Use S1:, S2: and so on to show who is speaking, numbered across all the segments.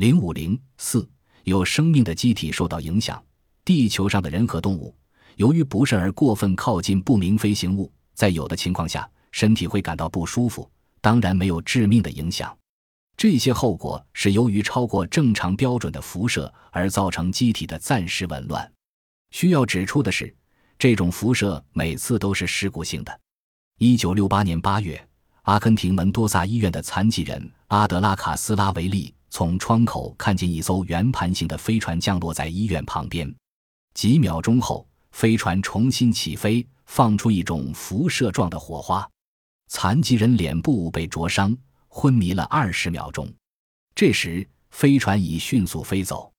S1: 零五零四，有生命的机体受到影响。地球上的人和动物，由于不慎而过分靠近不明飞行物，在有的情况下，身体会感到不舒服，当然没有致命的影响。这些后果是由于超过正常标准的辐射而造成机体的暂时紊乱。需要指出的是，这种辐射每次都是事故性的。一九六八年八月，阿根廷门多萨医院的残疾人阿德拉卡斯拉维利从窗口看见一艘圆盘形的飞船降落在医院旁边。几秒钟后，飞船重新起飞，放出一种辐射状的火花。残疾人脸部被灼伤。昏迷了二十秒钟，这时飞船已迅速飞走。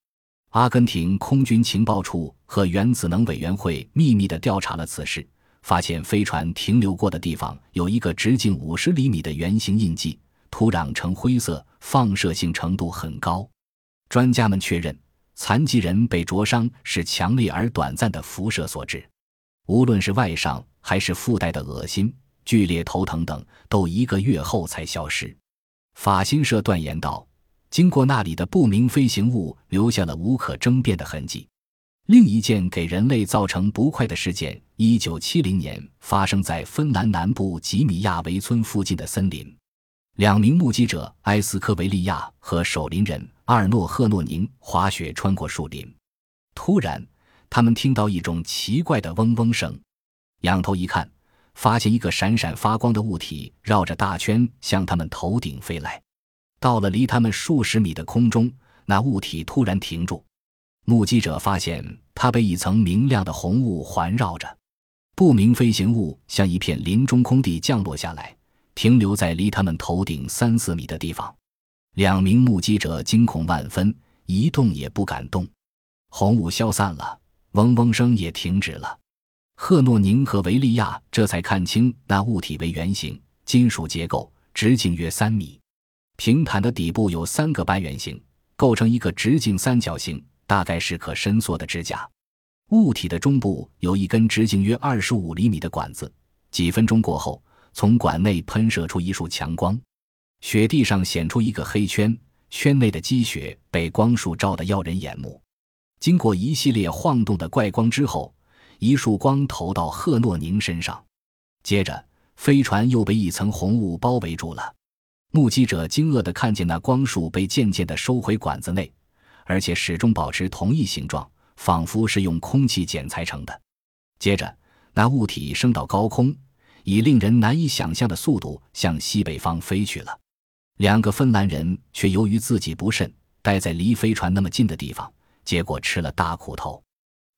S1: 阿根廷空军情报处和原子能委员会秘密地调查了此事，发现飞船停留过的地方有一个直径五十厘米的圆形印记，土壤呈灰色，放射性程度很高。专家们确认，残疾人被灼伤是强烈而短暂的辐射所致，无论是外伤还是附带的恶心、剧烈头疼等，都一个月后才消失。法新社断言道：“经过那里的不明飞行物留下了无可争辩的痕迹。”另一件给人类造成不快的事件，一九七零年发生在芬兰南部吉米亚维村附近的森林。两名目击者埃斯科维利亚和守林人阿尔诺赫诺宁滑雪穿过树林，突然，他们听到一种奇怪的嗡嗡声，仰头一看。发现一个闪闪发光的物体绕着大圈向他们头顶飞来，到了离他们数十米的空中，那物体突然停住。目击者发现它被一层明亮的红雾环绕着。不明飞行物像一片林中空地降落下来，停留在离他们头顶三四米的地方。两名目击者惊恐万分，一动也不敢动。红雾消散了，嗡嗡声也停止了。赫诺宁和维利亚这才看清那物体为圆形金属结构，直径约三米，平坦的底部有三个半圆形，构成一个直径三角形，大概是可伸缩的支架。物体的中部有一根直径约二十五厘米的管子。几分钟过后，从管内喷射出一束强光，雪地上显出一个黑圈，圈内的积雪被光束照得耀人眼目。经过一系列晃动的怪光之后。一束光投到赫诺宁身上，接着飞船又被一层红雾包围住了。目击者惊愕地看见那光束被渐渐地收回管子内，而且始终保持同一形状，仿佛是用空气剪裁成的。接着，那物体升到高空，以令人难以想象的速度向西北方飞去了。两个芬兰人却由于自己不慎待在离飞船那么近的地方，结果吃了大苦头。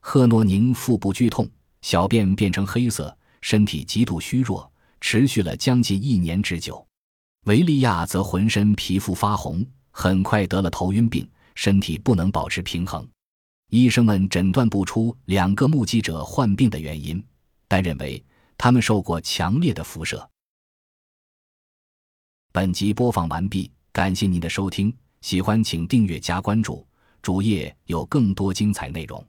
S1: 赫诺宁腹部剧痛，小便变成黑色，身体极度虚弱，持续了将近一年之久。维利亚则浑身皮肤发红，很快得了头晕病，身体不能保持平衡。医生们诊断不出两个目击者患病的原因，但认为他们受过强烈的辐射。本集播放完毕，感谢您的收听，喜欢请订阅加关注，主页有更多精彩内容。